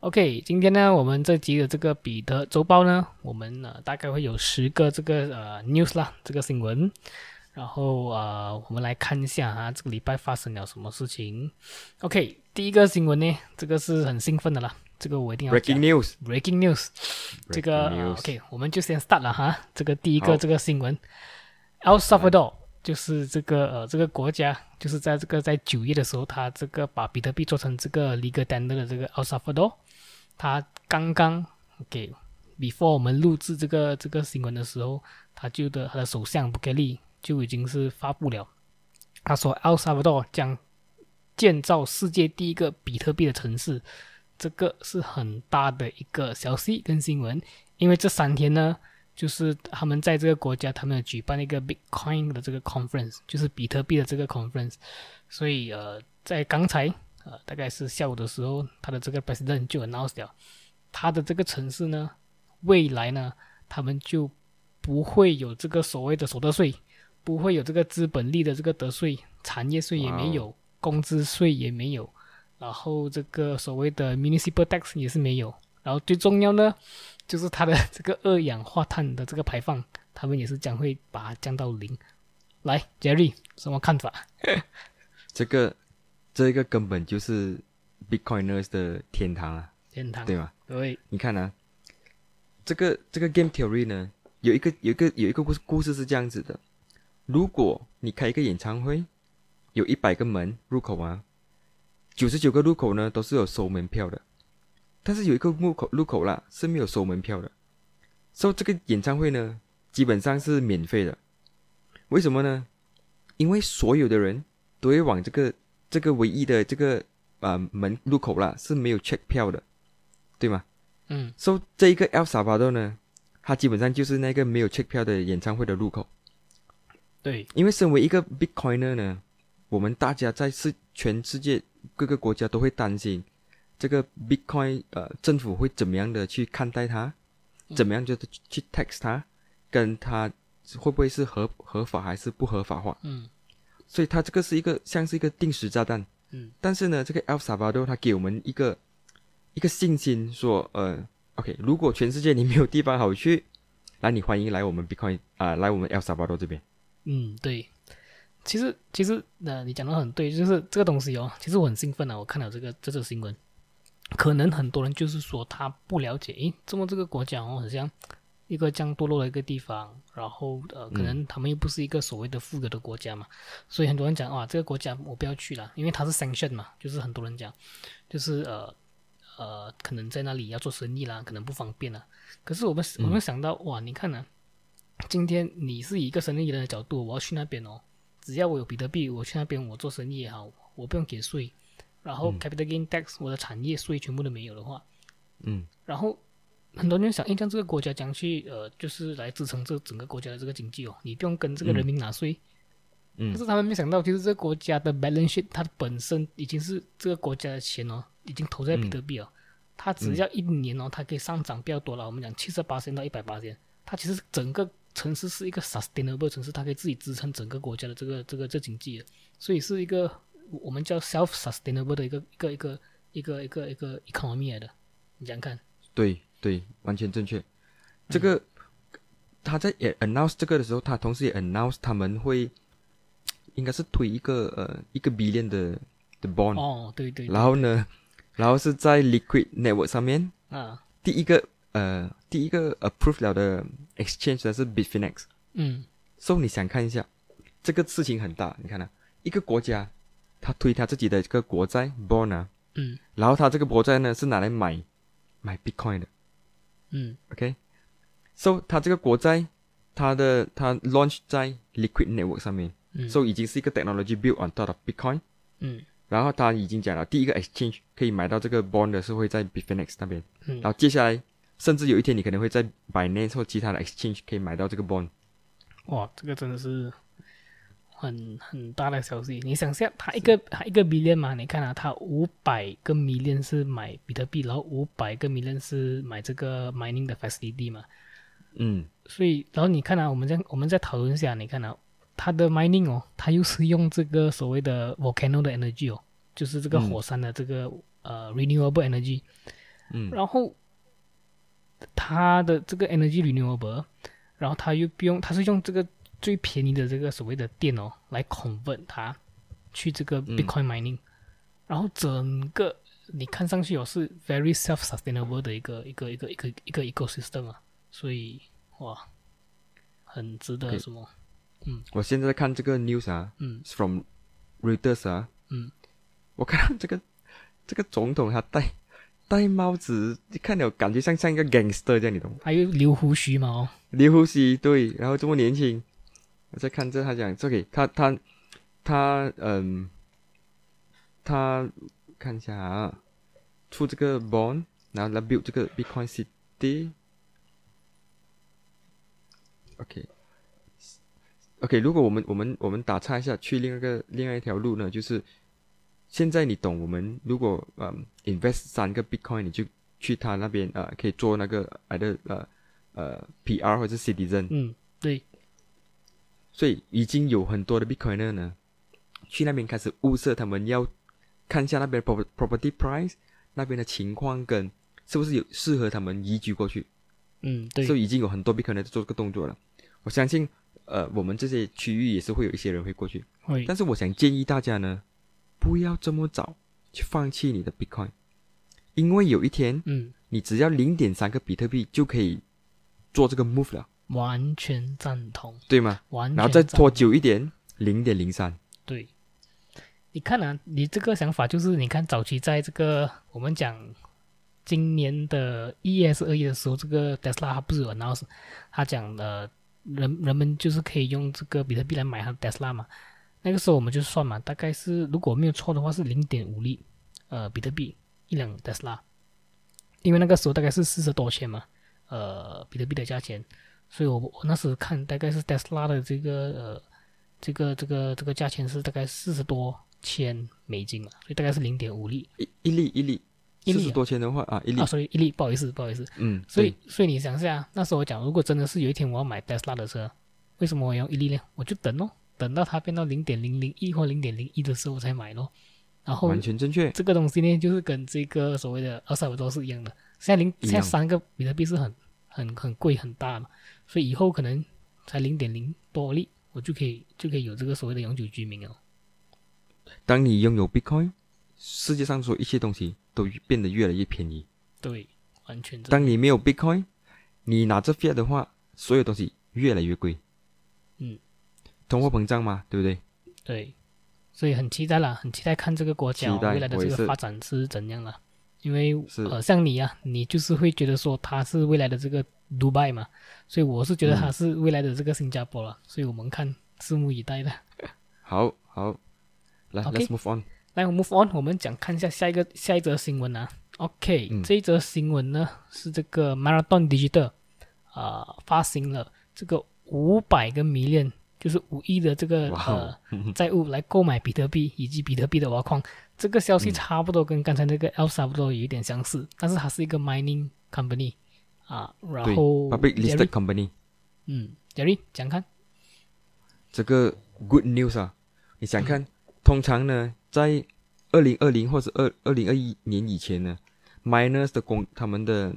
OK，今天呢，我们这集的这个彼得周报呢，我们呢大概会有十个这个呃 news 啦，这个新闻。然后啊，我们来看一下啊，这个礼拜发生了什么事情。OK，第一个新闻呢，这个是很兴奋的啦，这个我一定要 Breaking news，Breaking news，这个 OK，我们就先 start 了哈。这个第一个这个新闻，El Salvador 就是这个呃这个国家，就是在这个在九月的时候，他这个把比特币做成这个 legal tender 的这个 El Salvador。他刚刚给，before 我们录制这个这个新闻的时候，他就的他的首相布盖利就已经是发布了，他说 El Salvador 将建造世界第一个比特币的城市，这个是很大的一个消息跟新闻，因为这三天呢，就是他们在这个国家他们举办了一个 Bitcoin 的这个 conference，就是比特币的这个 conference，所以呃，在刚才。呃，大概是下午的时候，他的这个 president 就 announced 了，他的这个城市呢，未来呢，他们就不会有这个所谓的所得税，不会有这个资本利的这个得税，产业税也没有，工资税也没有，然后这个所谓的 municipal tax 也是没有，然后最重要呢，就是它的 这个二氧化碳的这个排放，他们也是将会把它降到零。来，Jerry，什么看法？这个。这个根本就是 Bitcoiners 的天堂啊，天堂对吗？对，你看呢，这个这个 Game Theory 呢，有一个有一个有一个故事故事是这样子的：如果你开一个演唱会，有一百个门入口啊，九十九个入口呢都是有收门票的，但是有一个入口入口啦是没有收门票的，所以这个演唱会呢基本上是免费的。为什么呢？因为所有的人都会往这个。这个唯一的这个啊门入口啦是没有 check 票的，对吗？嗯。所以这一个 El Salvador 呢，它基本上就是那个没有 check 票的演唱会的入口。对。因为身为一个 Bitcoiner 呢，我们大家在世全世界各个国家都会担心这个 Bitcoin 呃政府会怎么样的去看待它，怎么样就是去 tax 它，跟它会不会是合合法还是不合法化？嗯。所以它这个是一个像是一个定时炸弹，嗯，但是呢，这个 El Salvador 它给我们一个一个信心，说，呃，OK，如果全世界你没有地方好去，那你欢迎来我们 Bitcoin 啊，来我们 El Salvador 这边。嗯，对，其实其实呃，你讲的很对，就是这个东西哦，其实我很兴奋啊，我看到这个这则新闻，可能很多人就是说他不了解，诶，这么这个国家哦，好像。一个这样堕落的一个地方，然后呃，可能他们又不是一个所谓的富有的国家嘛，所以很多人讲啊，这个国家我不要去了，因为它是 sanction 嘛，就是很多人讲，就是呃呃，可能在那里要做生意啦，可能不方便了。可是我们我们想到哇，你看呢，今天你是以一个生意人的角度，我要去那边哦，只要我有比特币，我去那边我做生意也好，我不用给税，然后 capital gain tax 我的产业税全部都没有的话，嗯，然后。很多人想，哎，像这个国家将去，呃，就是来支撑这整个国家的这个经济哦，你不用跟这个人民纳税。嗯。可是他们没想到，其实这个国家的 balance sheet 它本身已经是这个国家的钱哦，已经投在比特币哦。它只要一年哦，它可以上涨比较多了。我们讲七十八千到一百八千，它其实整个城市是一个 sustainable 城市，它可以自己支撑整个国家的这个这个这经济的，所以是一个我们叫 self sustainable 的一个一个一个一个一个一个 economy 来的。你想看？对。对，完全正确。这个他在也 announce 这个的时候，他同时也 announce 他们会应该是推一个呃一个 billion 的的 bond。哦，对对。然后呢，然后是在 liquid network 上面啊，第一个呃第一个 approve 了的 exchange 的是 Bitfinex。嗯。所以你想看一下，这个事情很大。你看呢，一个国家他推他自己的这个国债 bond 啊，嗯，然后他这个国债呢是拿来买买 Bitcoin 的。嗯，OK，so 它这个国债，它的它 launch 在 Liquid Network 上面，so 已经是一个 technology built on top of Bitcoin，嗯，然后他已经讲了，第一个 exchange 可以买到这个 bond 的是会在 Bitfinex 那边，嗯，然后接下来甚至有一天你可能会在 Binance 或其他的 exchange 可以买到这个 bond。哇，这个真的是很很大的消息。你想下，他一个他一个 million 嘛，你看啊，他五百个 million 是买比特币，然后五百个 million 是买这个 mining 的 facility 嘛。嗯，所以，然后你看啊，我们在我们再讨论一下，你看啊，它的 mining 哦，它又是用这个所谓的 volcano 的 energy 哦，就是这个火山的这个呃 renewable energy。嗯，然后它的这个 energy renewable，然后它又不用，它是用这个最便宜的这个所谓的电哦来 convert 它去这个 bitcoin mining，然后整个你看上去哦是 very self sustainable 的一个一个一个一个一个 ecosystem 啊。所以哇，很值得什么？嗯，我现在看这个 news 啊，嗯，from Reuters 啊，嗯，我看到这个这个总统他戴戴帽子，你看了感觉像像一个 gangster 这样，你懂吗？还有留胡须嘛？哦，留胡须，对，然后这么年轻，我在看这他讲这个他他他嗯，他看一下啊，出这个 bond，然后来 build 这个 Bitcoin City。OK，OK，如果我们我们我们打岔一下，去另外一个另外一条路呢，就是现在你懂我们如果嗯 invest 三个 Bitcoin，你就去他那边呃可以做那个呃的呃呃 PR 或者 Citizen，嗯，对，所以已经有很多的 Bitcoiner 呢，去那边开始物色，他们要看一下那边 property price 那边的情况跟是不是有适合他们移居过去。嗯，对，所以已经有很多 Bitcoiner 做这个动作了。我相信，呃，我们这些区域也是会有一些人会过去。会，但是我想建议大家呢，不要这么早去放弃你的 Bitcoin，因为有一天，嗯，你只要零点三个比特币就可以做这个 move 了。完全赞同，对吗？完，然后再拖久一点，零点零三。对，你看啊，你这个想法就是，你看早期在这个我们讲。今年的一月还是二月的时候，这个 Tesla 它不是有 announce，他讲的人人们就是可以用这个比特币来买他的 Tesla 嘛。那个时候我们就算嘛，大概是如果没有错的话是零点五粒，呃比特币一两 Tesla，因为那个时候大概是四十多千嘛，呃比特币的价钱，所以我我那时看大概是 Tesla 的这个呃这个这个这个价钱是大概四十多千美金嘛，所以大概是零点五厘一一粒一粒。四十多千的话啊，一粒啊，所以一粒，不好意思，不好意思，嗯，所以所以你想一下，那时候我讲，如果真的是有一天我要买 Tesla 的车，为什么我要一粒呢？我就等哦，等到它变到零点零零一或零点零一的时候我才买咯。然后完全正确，这个东西呢，就是跟这个所谓的二三五都是一样的。现在零现在三个比特币是很很很贵很大嘛，所以以后可能才零点零多粒，我就可以就可以有这个所谓的永久居民哦。当你拥有 Bitcoin。世界上所有一切东西都变得越来越便宜。对，完全。当你没有 Bitcoin，你拿着 Fiat 的话，所有东西越来越贵。嗯，通货膨胀嘛，对不对？对，所以很期待啦，很期待看这个国家未来的这个发展是怎样了。因为呃，像你啊，你就是会觉得说它是未来的这个迪拜嘛，所以我是觉得它是未来的这个新加坡了。所以我们看，拭目以待的。好好，来，Let's move on。来，我们 move on，我们讲看一下下一个下一则新闻啊。OK，这一则新闻呢是这个 Marathon Digital 啊发行了这个五百个 million，就是五亿的这个呃债务来购买比特币以及比特币的挖矿。这个消息差不多跟刚才那个 El Salvador 有一点相似，但是它是一个 mining company 啊。然后 public listed company。嗯，Jerry 讲看这个 good news 啊，你想看？通常呢。在二零二零或者二二零二一年以前呢，miners 的工他们的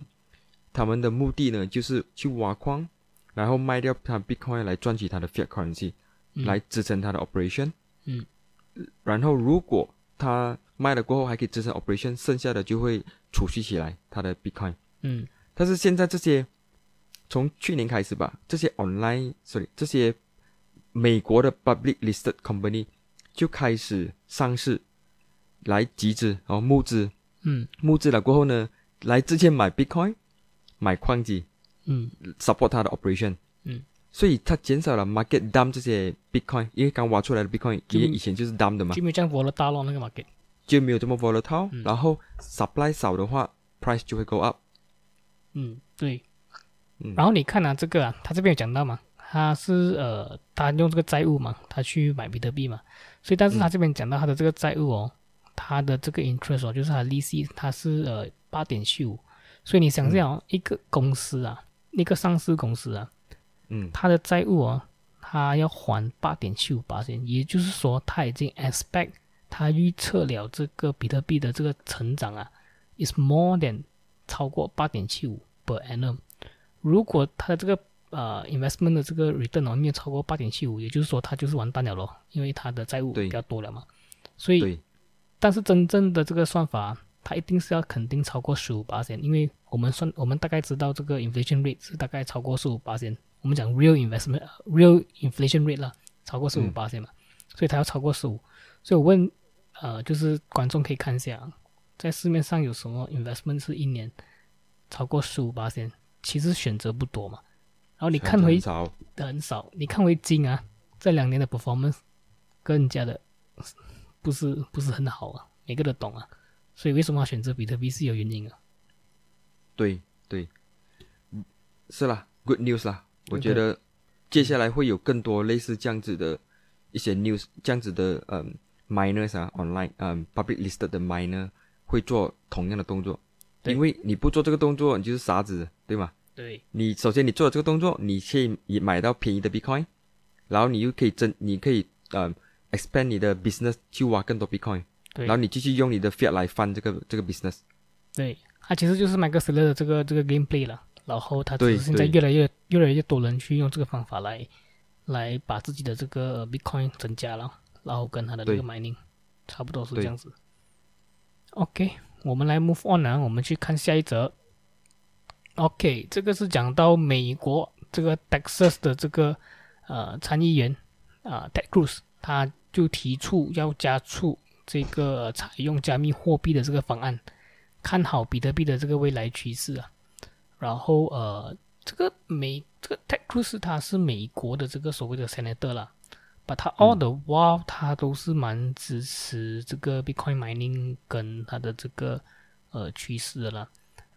他们的目的呢，就是去挖矿，然后卖掉他 Bitcoin 来赚取他的 fiat currency，来支撑他的 operation。嗯。然后如果他卖了过后还可以支撑 operation，剩下的就会储蓄起来他的 Bitcoin。嗯。但是现在这些从去年开始吧，这些 online，sorry，这些美国的 public listed company。就开始上市，来集资，然后募资，嗯，募资了过后呢，来之前买 Bitcoin，买矿机，嗯，support 它的 operation，嗯，所以它减少了 market dump 这些 Bitcoin，因为刚挖出来的 Bitcoin，因为以前就是 dump 的嘛，就没有这样 volatile 咯，那个 market，就没有这么 volatile，然后 supply 少的话，price 就会 go up，嗯，对，然后你看啊，这个啊，他这边有讲到嘛，他是呃，他用这个债务嘛，他去买比特币嘛，所以但是他这边讲到他的这个债务哦，他的这个 interest 哦，就是他利息，他是呃八点七五，所以你想想哦，一个公司啊，一个上市公司啊，嗯，他的债务啊，他要还八点七五八千，也就是说他已经 expect 他预测了这个比特币的这个成长啊，is more than 超过八点七五 per annum，如果他的这个呃，investment 的这个 return 没有超过八点七五，也就是说，他就是完蛋了咯，因为他的债务比较多了嘛。所以，但是真正的这个算法，它一定是要肯定超过十五八千，因为我们算，我们大概知道这个 inflation rate 是大概超过十五八千。我们讲 real investment，real inflation rate 啦，超过十五八千嘛，所以它要超过十五。所以我问，呃，就是观众可以看一下，在市面上有什么 investment 是一年超过十五八千？其实选择不多嘛。然后你看回很少，你看回金啊，这两年的 performance 更加的不是不是很好啊，每个都懂啊，所以为什么要选择比特币是有原因啊？对对，是啦，good news 啦，我觉得接下来会有更多类似这样子的一些 news，这样子的嗯 miners 啊，online 嗯 public listed 的 miner 会做同样的动作，因为你不做这个动作，你就是傻子，对吗？对。你，首先你做这个动作，你去买到便宜的 Bitcoin，然后你又可以增，你可以呃 expand 你的 business 去挖更多 Bitcoin，然后你继续用你的 fiat 来翻这个这个 business。对，它其实就是 r o s t 的这个这个 gameplay 了，然后他只是现在越来越越来越多人去用这个方法来来把自己的这个 Bitcoin 增加了，然后跟他的这个 mining 差不多是这样子。OK，我们来 move on 啊，我们去看下一则。OK，这个是讲到美国这个 Texas 的这个呃参议员啊，Ted Cruz，他就提出要加速这个采用加密货币的这个方案，看好比特币的这个未来趋势啊。然后呃，这个美这个 Ted Cruz 他是美国的这个所谓的 Senator 啦，把他 all the while 他都是蛮支持这个 Bitcoin mining 跟他的这个呃趋势的啦。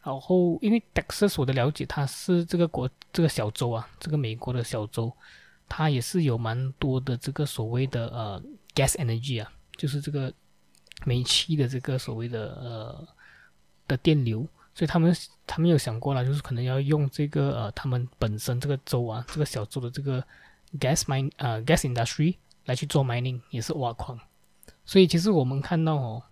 然后，因为 Texas 我的了解，它是这个国这个小州啊，这个美国的小州，它也是有蛮多的这个所谓的呃 gas energy 啊，就是这个煤气的这个所谓的呃的电流，所以他们他们有想过了，就是可能要用这个呃他们本身这个州啊，这个小州的这个 gas mine 呃 gas industry 来去做 mining，也是挖矿。所以其实我们看到哦，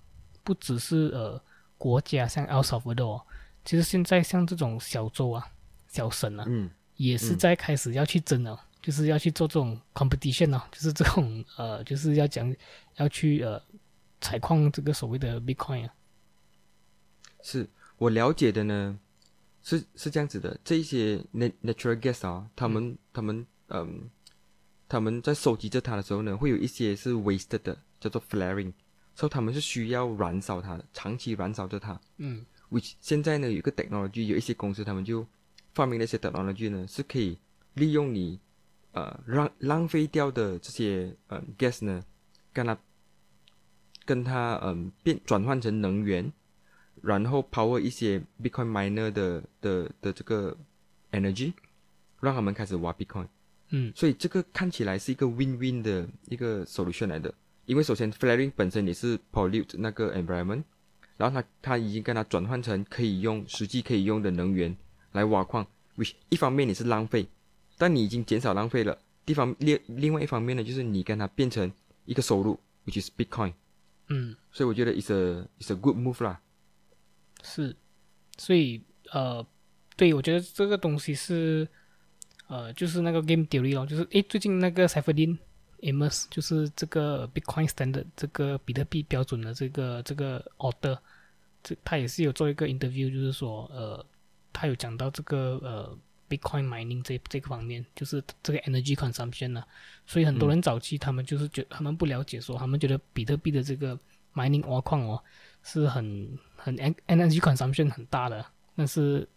不只是呃国家像 El Salvador。其实现在像这种小州啊、小省啊，嗯，也是在开始要去争了，就是要去做这种 competition 哦，就是这种呃，就是要讲要去呃采矿这个所谓的 Bitcoin 啊。是我了解的呢，是是这样子的，这一些 natural gas 啊，他们他们嗯，他们在收集着它的时候呢，会有一些是 wasted 的，叫做 flaring，所以他们是需要燃烧它的，长期燃烧着它。嗯。which 现在呢，有个 technology，有一些公司他们就发明了一些 technology 呢，是可以利用你呃浪浪费掉的这些呃 gas 呢，跟它跟它嗯变转换成能源，然后 power 一些 Bitcoin miner 的的的这个 energy，让他们开始挖 Bitcoin。嗯，所以这个看起来是一个 win-win 的一个 solution 来的，因为首先 flaring 本身也是 pollute 那个 environment。然后它它已经跟它转换成可以用实际可以用的能源来挖矿，which 一方面你是浪费，但你已经减少浪费了。地方另另外一方面呢，就是你跟它变成一个收入，which is Bitcoin。嗯，所以我觉得 is a is a good move 啦。是，所以呃，对我觉得这个东西是呃，就是那个 game theory 咯，就是诶，最近那个 c y p h e r i n Amos 就是这个 Bitcoin Standard 这个比特币标准的这个这个 order，这他也是有做一个 interview，就是说呃，他有讲到这个呃 Bitcoin mining 这这个方面，就是这个 energy consumption 呢，所以很多人早期他们就是觉他们不了解，说他们觉得比特币的这个 mining 挖矿哦是很很 energy consumption 很大的，但是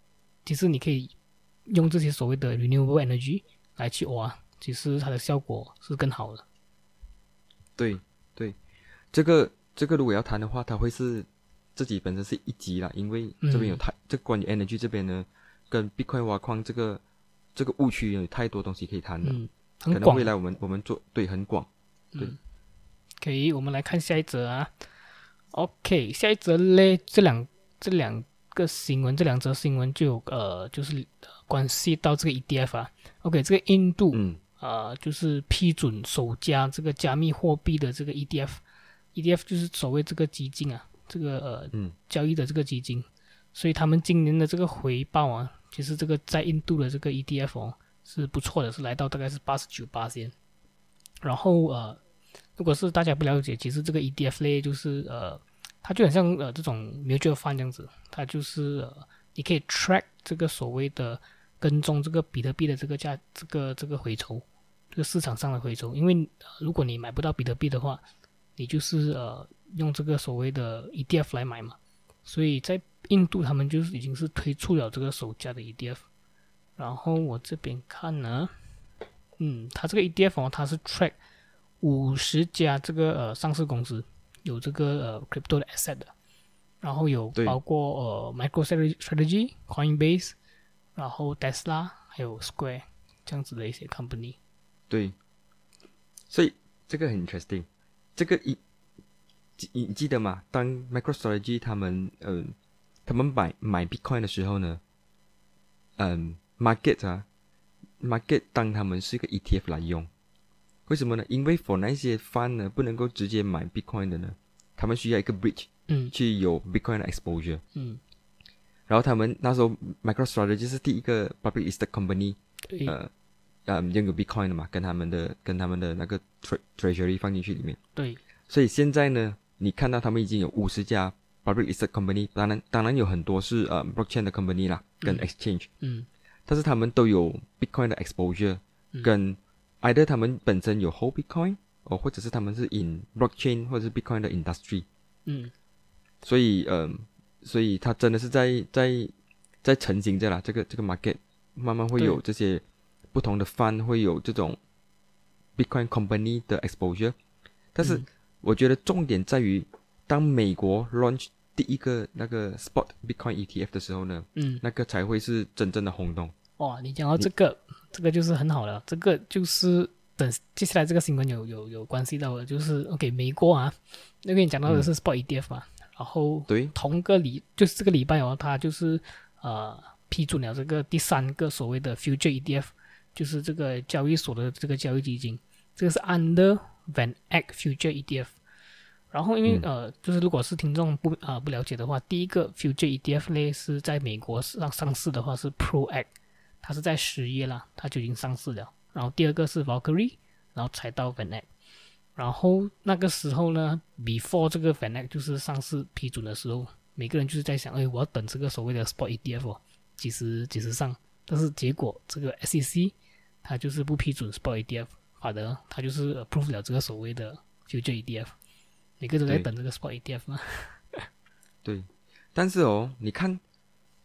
其实你可以用这些所谓的 renewable energy 来去挖。其实它的效果是更好的。对对，这个这个如果要谈的话，它会是自己本身是一级啦，因为这边有太这关于 energy 这边呢，跟 Bitcoin 挖矿这个这个误区有太多东西可以谈了，嗯，可能未来我们我们做对很广，对。嗯，可以，我们来看下一则啊。OK，下一则嘞，这两这两个新闻，这两则新闻就有呃，就是呃关系到这个 ETF 啊。OK，这个印度嗯呃，就是批准首家这个加密货币的这个 ETF，ETF 就是所谓这个基金啊，这个呃嗯交易的这个基金，所以他们今年的这个回报啊，其实这个在印度的这个 ETF 哦是不错的，是来到大概是八十九八仙。然后呃，如果是大家不了解，其实这个 ETF 类就是呃，它就很像呃这种 mutual fund 这样子，它就是呃你可以 track 这个所谓的跟踪这个比特币的这个价这个这个回抽，这个市场上的回抽，因为、如果你买不到比特币的话，你就是呃用这个所谓的 ETF 来买嘛，所以在印度他们就是已经是推出了这个首家的 ETF，然后我这边看呢，嗯，它这个 ETF 哦，它是 track 五十家这个呃上市公司有这个呃 crypto 的 asset 的，然后有包括呃 MicroStrategy、Coinbase，然后 Tesla 还有 Square 这样子的一些 company。对，所以这个很 interesting，这个一记你你记得吗？当 MicroStrategy 他们嗯、他们买买 Bitcoin 的时候呢，嗯，market 啊，market 当他们是一个 ETF 来用，为什么呢？因为 for 那些 fund 呢不能够直接买 Bitcoin 的呢，他们需要一个 bridge 嗯去有 Bitcoin 的 exposure。嗯，然后他们那时候 MicroStrategy 是第一个 public listed company，呃，呃，嗯，拥有 Bitcoin 的嘛，跟他们的跟他们的那个 tre treasury 放进去里面。对，所以现在呢，你看到他们已经有五十家 public listed company，当然当然有很多是呃 blockchain 的 company 啦，跟嗯 exchange，、嗯但是他们都有 Bitcoin 的 exposure，、嗯跟 either 他们本身有 hold Bitcoin，哦，或者是他们是 in blockchain 或者是 Bitcoin 的 industry，嗯所以嗯、所以它真的是在在在成型着啦，这个这个 market 慢慢会有这些不同的 fund 会有这种 Bitcoin company 的 exposure，但是嗯我觉得重点在于，当美国 launch 第一个那个 spot Bitcoin ETF 的时候呢，嗯，那个才会是真正的轰动。哇，你讲到这个，这个就是很好了，这个就是等接下来这个新闻有有有关系到的，就是 OK 美国啊，那个你讲到的是 Spot ETF 嘛，然后对，同个礼就是这个礼拜哦，它就是呃批准了这个第三个所谓的 Future ETF，就是这个交易所的这个交易基金，这个是 Under Van Eck Future ETF。然后因为、呃，就是如果是听众不啊、不了解的话，第一个 Future ETF 类是在美国上上市的话是 ProAct，它是在十月啦，它就已经上市了。然后第二个是 Valkyrie，然后才到 Van Eck。然后那个时候呢，before 这个 Van Eck 就是上市批准的时候，每个人就是在想，哎，我要等这个所谓的 Spot ETF 哦，几时几时上？但是结果这个 SEC 它就是不批准 Spot ETF，反而它就是 approve 了这个所谓的 Future ETF。每个都在等这个 Spot ETF 嘛。对。但是哦，你看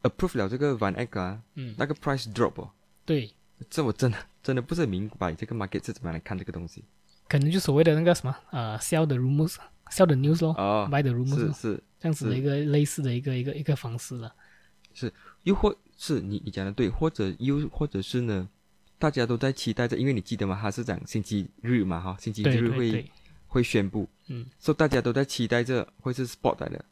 approve 了这个 Van Eck 啊，嗯，那个 price drop 哦，对，这我真的真的不是很明白这个 market 是怎么样来看这个东西。可能就所谓的那个什么呃 sell the rumors，sell the news 咯、哦，buy the rumors 是是，这样子的一个类似的一个一个一个方式了。是又或是你你讲的对，或者又或者是呢，大家都在期待着，因为你记得吗？他是讲星期日嘛，哈，星期日会会宣布，嗯，所以大家都在期待着会是 spot 来的。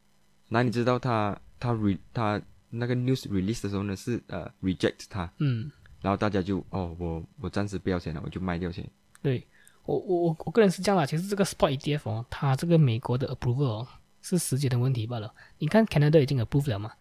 那你知道他他 re 他那个 news release 的时候呢是呃 reject 它，嗯，然后大家就哦我我暂时不要钱了，我就卖掉钱。对我我我我个人是这样啦。其实这个 Spot ETF 哦，它这个美国的 approval 哦是时间的问题罢了。你看 Canada 已经 approve 了嘛，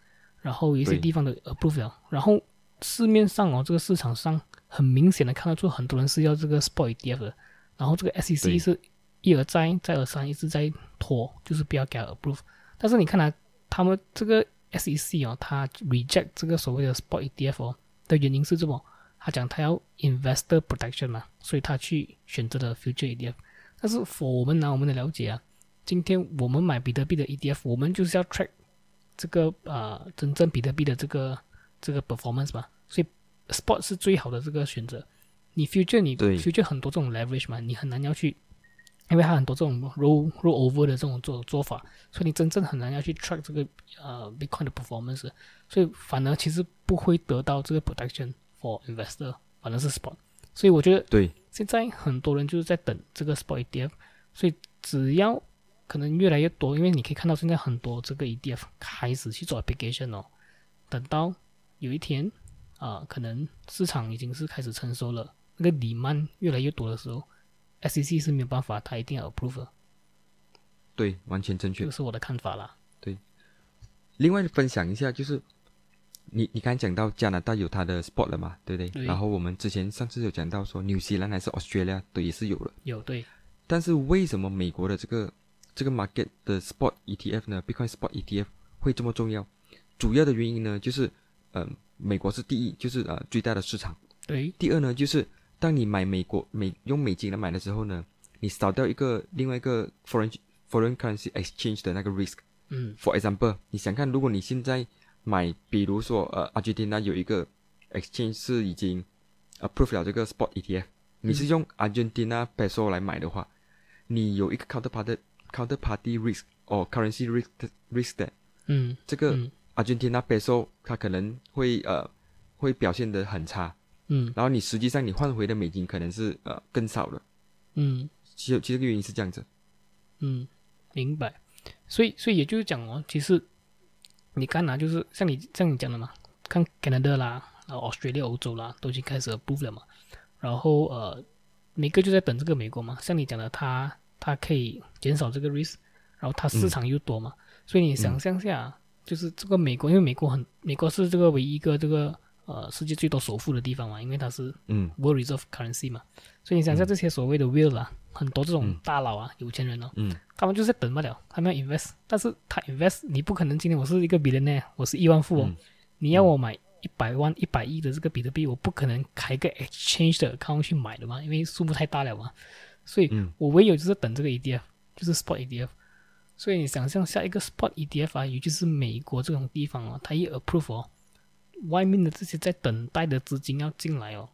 然后有一些地方的 approve 了，然后市面上哦这个市场上很明显的看得出很多人是要这个 Spot ETF 的，然后这个 SEC 是一而再再而三一直在拖，就是不要给它 approve。但是你看啊，他们这个 SEC 哦，它 reject 这个所谓的 Spot ETF 哦的原因是什么？他讲他要 investor protection 嘛，所以他去选择了 future ETF。但是 for 我们拿我们的了解啊，今天我们买比特币的 ETF，我们就是要 track 这个呃真正比特币的这个这个 performance 嘛，所以 spot 是最好的这个选择。你 future 你 future 很多这种 leverage 嘛，你很难要去因为它很多这种 roll roll over 的这种做做法，所以你真正很难要去 track 这个呃 Bitcoin 的 performance，所以反而其实不会得到这个 protection for investor，反而是 spot。所以我觉得对，现在很多人就是在等这个 spot ETF，所以只要可能越来越多，因为你可以看到现在很多这个 ETF 开始去做 application 哦，等到有一天啊、可能市场已经是开始成熟了，那个 demand 越来越多的时候，SEC 是没有办法，它一定要 approve，的对，完全正确这。是我的看法啦。对另外分享一下，就是你你刚才讲到加拿大有它的 sport 了嘛，对不对？对然后我们之前上次有讲到说，纽西兰还是 Australia 都也是有了。有对，但是为什么美国的这个这个 market 的 sport ETF 呢？Bitcoin Sport ETF 会这么重要？主要的原因呢，就是呃，美国是第一，就是呃最大的市场。对，第二呢，就是当你买美国美用美金来买的时候呢，你少掉一个另外一个 foreign foreign currency exchange 的那个 risk。嗯 For example，你想看，如果你现在买，比如说呃，阿根廷有一个 exchange 是已经 approve 了这个 spot ETF，你是用 Argentina peso 来买的话，你有一个 counterparty counterparty risk or currency risk risk 的嗯这个嗯 Argentina peso 它可能会呃会表现得很差，嗯然后你实际上你换回的美金可能是呃更少的，嗯其实其实这个原因是这样子，嗯，明白。所以所以也就是讲哦，其实你看啊，就是像你像你讲的嘛，看 Canada 啦，然后 Australia 欧洲啦，都已经开始 approve 了嘛。然后呃，每个就在等这个美国嘛。像你讲的，它它可以减少这个 risk，然后它市场又多嘛，所以你想象下，就是这个美国，因为美国很美国是这个唯一一个这个呃世界最多首富的地方嘛，因为它是嗯。World Reserve Currency 嘛，所以你想象这些所谓的 will 啊，很多这种大佬啊、有钱人哦，嗯。他们就是等不了，他们要 invest，但是他 invest，你不可能今天我是一个 billionaire，我是亿万富翁，嗯。你要我买一百万、一百亿的这个比特币，我不可能开个 exchange 的 account 去买的嘛，因为数目太大了嘛，所以嗯。我唯有就是等这个 ETF，就是 spot ETF。所以你想象下一个 spot ETF 啊，尤其是美国这种地方啊，它一 approve 哦，外面的这些在等待的资金要进来哦，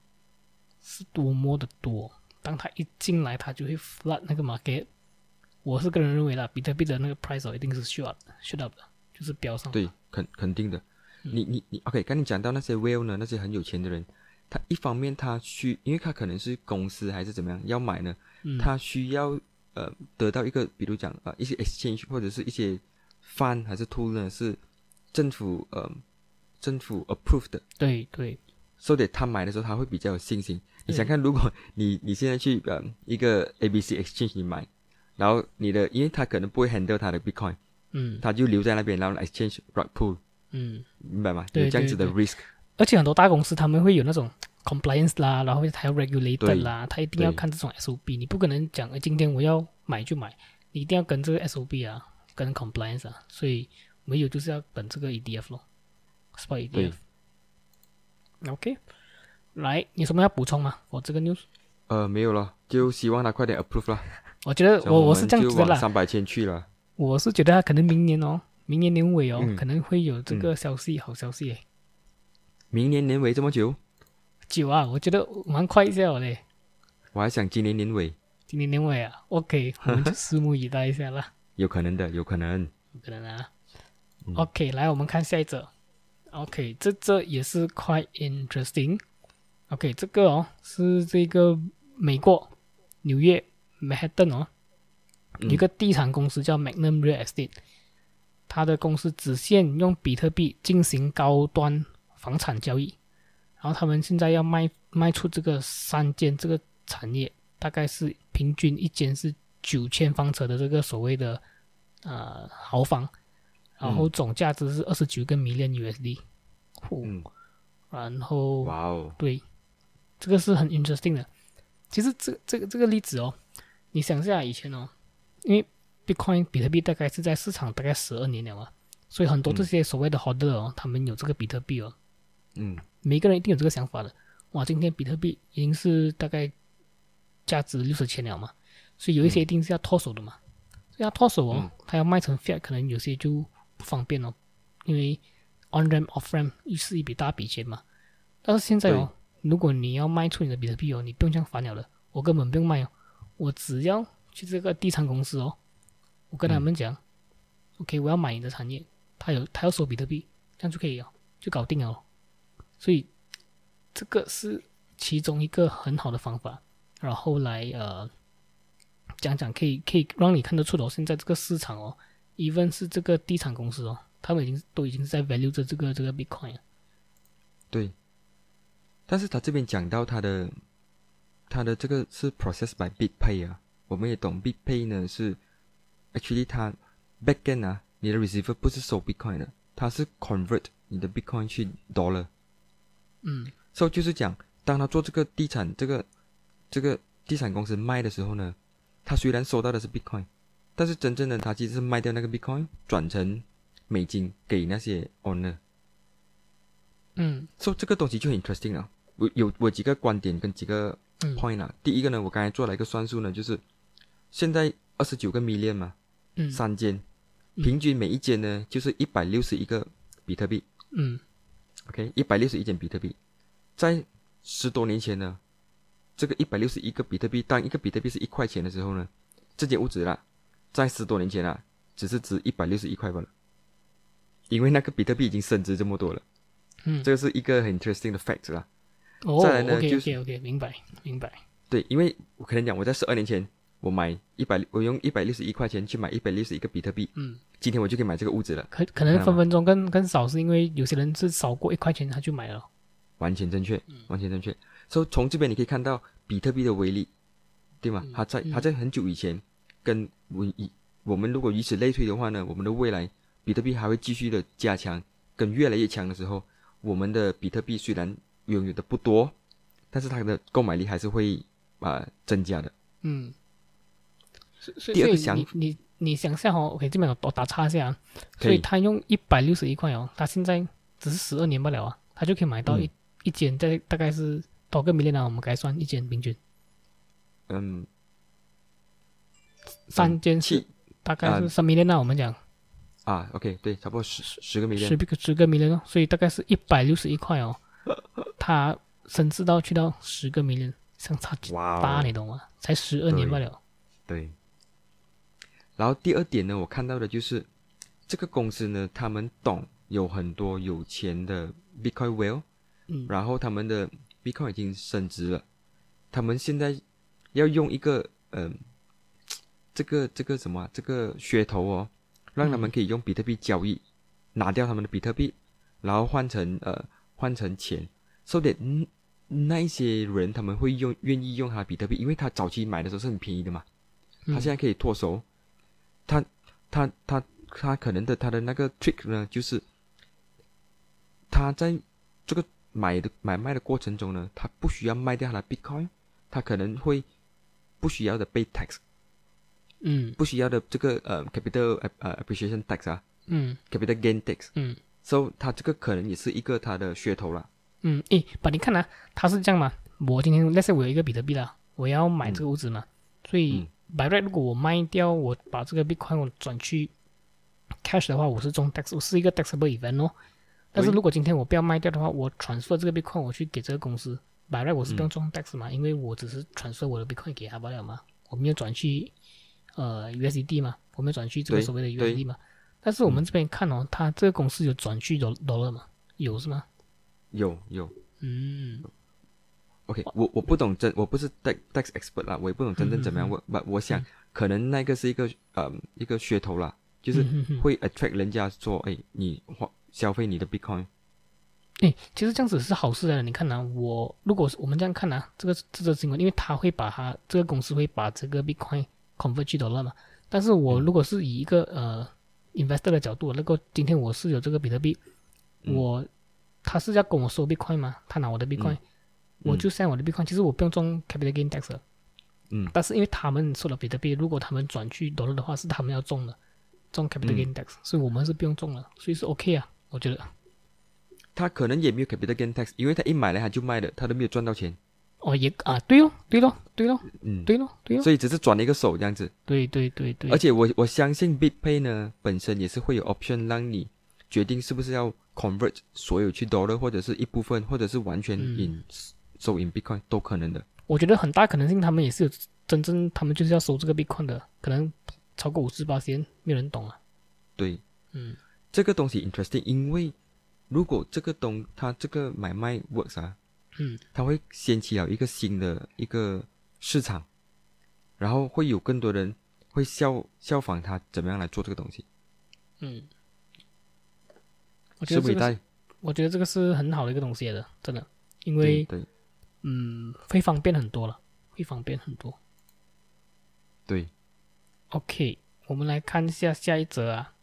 是多么的多。当它一进来，它就会 flood 那个 market。我是个人认为啦，比特币的那个 price 哦，一定是 shoot shoot up 的，就是飙上。对，肯肯定的。嗯你你你，OK，刚你讲到那些 whale 呢，那些很有钱的人，他一方面他需，因为他可能是公司还是怎么样要买呢，嗯，他需要呃得到一个，比如讲呃一些 exchange 或者是一些 fund 还是 tool 呢是政府呃政府 approved 的，对对，所以他买的时候他会比较有信心。你想看，如果你你现在去呃一个 ABC exchange 你买，然后你的因为他可能不会 handle 他的 bitcoin，嗯。他就留在那边，然后 exchange rug pull，嗯，明白吗？对有这样子的 risk。而且很多大公司他们会有那种 compliance 啦，然后还要 regulated 对啦，他一定要看这种 SOP，你不可能讲，呃今天我要买就买，你一定要跟这个 SOP 啊，跟 compliance 啊，所以唯有就是要等这个 EDF 咯，spot 对 ETF。OK，来，你有什么要补充吗？我这个 news，呃，没有了，就希望他快点 approve 啦。我觉得我我是这样子的啦，三百千去了。我是觉得他可能明年哦，明年年尾哦，嗯可能会有这个消息，好消息诶。明年年尾这么久，久啊，我觉得蛮快一下哦嘞。我还想今年年尾，今年年尾啊，OK，我们就拭目以待一下啦。有可能的，有可能。有可能啊。嗯 OK，来我们看下一则。OK，这这也是 quite interesting。OK，这个哦是这个美国纽约 Manhattan 哦，有一个地产公司叫 Magnum Real Estate，它的公司只限用比特币进行高端房产交易，然后他们现在要卖卖出这个三间这个产业，大概是平均一间是九千方尺的这个所谓的呃豪房，然后总价值是二十九个 million USD，哦嗯，然后哇哦，对，这个是很 interesting 的。其实这这个这个例子哦，你想一下以前哦，因为 Bitcoin 比特币大概是在市场大概十二年了嘛，所以很多这些所谓的 holder 哦，他们有这个比特币哦，嗯。每个人一定有这个想法的。哇，今天比特币已经是大概价值六十千了嘛，所以有一些一定是要脱手的嘛。所以要脱手哦，嗯。他要卖成 fiat，可能有些就不方便哦，因为 on ramp off ramp 又是一笔大笔钱嘛。但是现在哦，如果你要卖出你的比特币哦，你不用这样烦了的，我根本不用卖哦，我只要去这个地产公司哦，我跟他们讲，OK，我要买你的产业，他有他要收比特币，这样就可以哦，就搞定了。所以这个是其中一个很好的方法，然后来呃讲讲，可以可以让你看得出哦，现在这个市场哦，even 是这个地产公司哦，他们已经都已经在 value 着这个这个 Bitcoin 了。对，但是他这边讲到他的他的这个是 process by BitPay 啊，我们也懂 BitPay 呢是 actually 它 backend 啊，你的 receiver 不是收 Bitcoin 的，它是 convert 你的 Bitcoin 去 dollar。嗯，所以就是讲，当他做这个地产这个这个地产公司卖的时候呢，他虽然收到的是 Bitcoin，但是真正的他其实是卖掉那个 Bitcoin 转成美金给那些 owner。嗯，所以这个东西就很 interesting 了。我有我几个观点跟几个 point 啊。第一个呢，我刚才做了一个算术呢，就是现在二十九个 million 嘛，嗯，三间，平均每一间呢就是一百六十一个比特币。嗯，OK，一百六十一间比特币，在十多年前呢，这个一百六十一个比特币，当一个比特币是一块钱的时候呢，这间屋子啦，在十多年前啊，只是值一百六十一块罢了，因为那个比特币已经升值这么多了。嗯，这个是一个很 interesting 的 fact 啦。哦再来呢，OK 就 OK OK，明白明白。对，因为我可能讲，我在十二年前，我买一百，我用一百六十一块钱去买一百六十一个比特币，嗯，今天我就可以买这个屋子了，可可能分分钟更更少，是因为有些人是少过一块钱他就买了。完全正确，完全正确。所以从这边你可以看到比特币的威力，对吗？它在它在很久以前，跟我以我们如果以此类推的话呢，我们的未来比特币还会继续的加强，跟越来越强的时候，我们的比特币虽然拥有的不多，但是它的购买力还是会啊、增加的。嗯，所所以第二个想所以你你你想象哦，OK，这边我我打岔一下啊，所以。他用一百六十一块哦，他现在只是十二年不了啊，他就可以买到一、嗯。一间，在大概是多个 million 啊，我们该算一间平均嗯，三间是七大概是三 million 啊，我们讲啊，OK，对，差不多十十个 million 十个十个 million 哦，所以大概是一百六十一块哦，他升值到去到十个 million，相差哇哦大，你懂吗？才十二年罢了。对。然后第二点呢，我看到的就是这个公司呢，他们懂有很多有钱的 Bitcoin whale，嗯然后他们的 Bitcoin 已经升值了，他们现在要用一个嗯、这个这个什么啊？这个噱头哦，让他们可以用比特币交易，拿掉他们的比特币，然后换成呃换成钱，so that 嗯那一些人他们会用愿意用他的比特币，因为他早期买的时候是很便宜的嘛，他现在可以脱手，他他他他可能的他的那个 trick 呢，就是他在这个买的买卖的过程中呢，他不需要卖掉他的 Bitcoin，他可能会不需要的 pay tax，嗯。不需要的这个呃 capital 呃 appreciation tax 啊。嗯，capital gain tax，嗯。So 它这个可能也是一个它的噱头啦。嗯，诶，把你看啊，它是这样嘛？我今天 let's say 我有一个比特币啦，我要买这个屋子嘛，所以嗯。by right 如果我卖掉，我把这个 Bitcoin 我转去 cash 的话，我是中 tax，我是一个 taxable event 哦。但是如果今天我不要卖掉的话，我 transfer 这个 Bitcoin 我去给这个公司，by right 我是不嗯。用中 tax 嘛，因为我只是 transfer 我的 Bitcoin 给他罢了嘛，我没有转去呃 USD 嘛，我们转去这个所谓的 USD 嘛。但是我们这边看哦，它这个公司有转去 dollar 吗？有是吗？有有嗯，OK，我我不懂真，我不是 tax tax expert 啦，我也不懂真正怎么样。我我我想可能那个是一个呃一个噱头啦，就是会 attract 人家说，哎，你花消费你的 Bitcoin，诶，其实这样子是好事来的。你看呐、我如果是我们这样看呐、这个这个新闻，因为他会把他这个公司会把这个 Bitcoin convert 去 dollar 嘛。但是我如果是以一个呃 investor 的角度，那个今天我是有这个比特币，嗯。我他是要跟我收 Bitcoin 嘛，他拿我的 Bitcoin，、我就 send 我的 Bitcoin，其实我不用中 capital gain tax 了。嗯。但是因为他们收了比特币，如果他们转去 dollar 的话，是他们要中的，中 capital 嗯 gain tax，、所以我们是不用中了，所以是 OK 啊，我觉得。他可能也没有 capital gain tax，因为他一买来他就卖了，他都没有赚到钱，哦，也啊，对哦，对咯，对咯，嗯，对咯，对咯，所以只是转了一个手这样子。对对对对，而且我我相信 BitPay 呢本身也是会有 option 让你决定是不是要 convert 所有去 dollar 或者是一部分，或者是完全嗯 in 收 in Bitcoin 都可能的。我觉得很大可能性他们也是有真正他们就是要收这个 Bitcoin 的，可能超过五十八先，没有人懂啊。对，嗯这个东西 interesting，因为如果这个东它这个买卖 works 啊，嗯。它会掀起了一个新的一个市场，然后会有更多人会效效仿它怎么样来做这个东西，嗯，我觉得？我觉得这个是很好的一个东西的，真的，因对为对嗯会方便很多了，会方便很多。对，OK，我们来看一下下一则啊，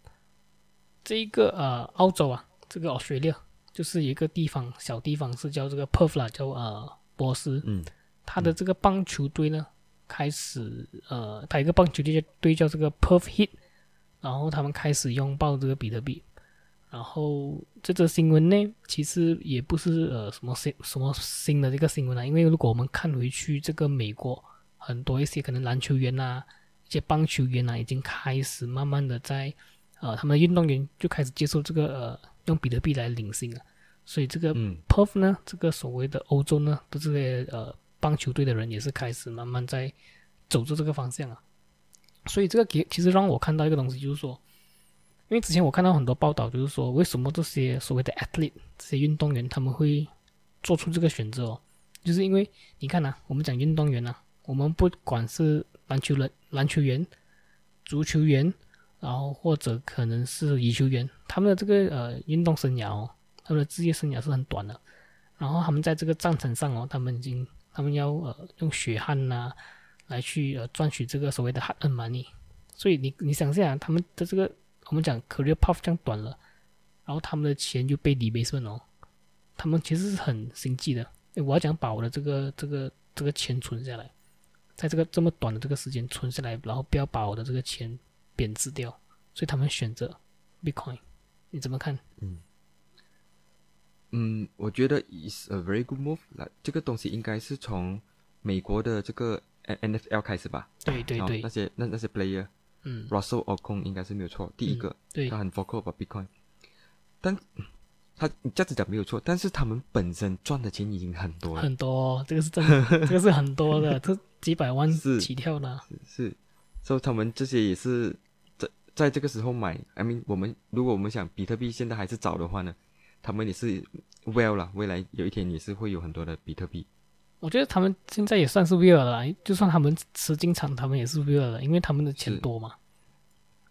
这一个呃澳洲啊，这个 Australia 就是一个地方小地方是叫这个 Perth 啦，叫呃波斯，嗯。他的这个棒球队呢开始呃，他有一个棒球队队叫这个 Perth Heat，然后他们开始拥抱这个比特币。然后这则新闻呢，其实也不是呃什么新什么新的这个新闻啊，因为如果我们看回去这个美国很多一些可能篮球员啊，一些棒球员啊，已经开始慢慢的在呃他们的运动员就开始接受这个呃用比特币来领薪了，所以这个嗯 Perth 呢，这个所谓的欧洲呢的这些呃棒球队的人也是开始慢慢在走着这个方向啊。所以这个给其实让我看到一个东西，就是说，因为之前我看到很多报道，就是说为什么这些所谓的 athlete 这些运动员他们会做出这个选择哦，就是因为你看呐、我们讲运动员呐、我们不管是篮球人、篮球员、足球员，然后或者可能是羽球员，他们的这个呃运动生涯哦，他们的职业生涯是很短的。然后他们在这个战场上哦，他们已经他们要呃用血汗呐、来去呃赚取这个所谓的 hard money。所以你你想想、他们的这个我们讲 career path 这样短了，然后他们的钱就被 d e b a s e 哦，他们其实是很心计的。诶我要讲把我的这个这个这个钱存下来，在这个这么短的这个时间存下来，然后不要把我的这个钱贬值掉，所以他们选择 Bitcoin。你怎么看？嗯，我觉得 is a very good move。那这个东西应该是从美国的这个 N N F L 开始吧？对对对哦那，些那那些 player，嗯，Russell o c o n 应该是没有错，第一个，对他很 vocal about Bitcoin，但他你这样子讲没有错，但是他们本身赚的钱已经很多了，很多哦，这个是真的，这个是很多的，这几百万是起跳的。是，所以他们这些也是在在这个时候买。I mean，我们如果我们想比特币现在还是早的话呢，他们也是 well 了，未来有一天也是会有很多的比特币。我觉得他们现在也算是 real 了啦，就算他们吃进场，他们也是 real 了，因为他们的钱多嘛。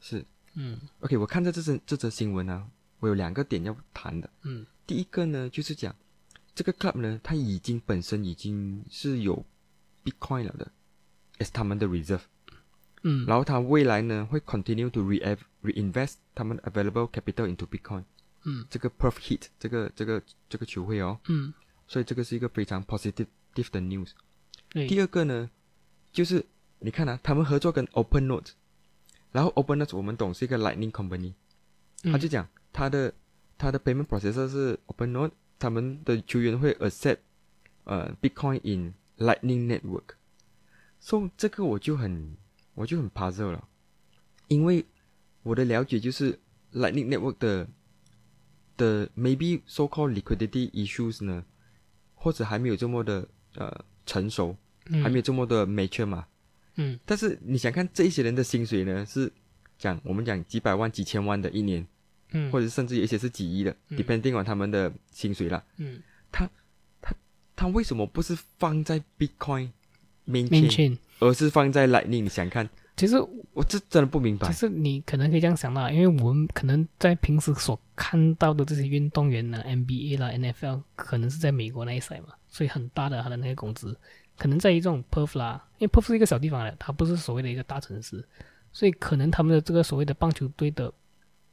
是嗯 OK，我看到这则这则新闻啊，我有两个点要谈的。嗯第一个呢，就是讲这个 club 呢，它已经本身已经是有 Bitcoin 了的，as 他们的 reserve。嗯然后它未来呢会 continue to re reinvest 他们 available capital into Bitcoin。嗯这个 Perth Heat 这个这个这个球会哦，嗯，所以这个是一个非常 positive 的 news。第二个呢，就是你看啊，他们合作跟 OpenNote，然后 OpenNote 我们懂是一个 Lightning company，嗯他就讲他的他的 payment processor 是 OpenNote，他们的球员会 accept 呃 Bitcoin in Lightning network，所、以这个我就很我就很 puzzle 了，因为我的了解就是 Lightning network 的的 maybe so called liquidity issues 呢，或者还没有这么的呃成熟，嗯还没有这么的 mature 嘛。嗯但是你想看这一些人的薪水呢，是讲我们讲几百万、几千万的一年，嗯或者甚至有一些是几亿的、嗯 d e p e n d i n g on 他们的薪水啦。嗯他他他为什么不是放在 Bitcoin main，main chain，chain。而是放在 Lightning？你想看？其实我这真的不明白。其。实你可能可以这样想啦，因为我们可能在平时所看到的这些运动员呢，NBA 啦、NFL，可能是在美国那一赛嘛，所以很大的他的那个工资，可能在于这种 Perth 啦，因为 Perth 是一个小地方来的，它不是所谓的一个大城市，所以可能他们的这个所谓的棒球队的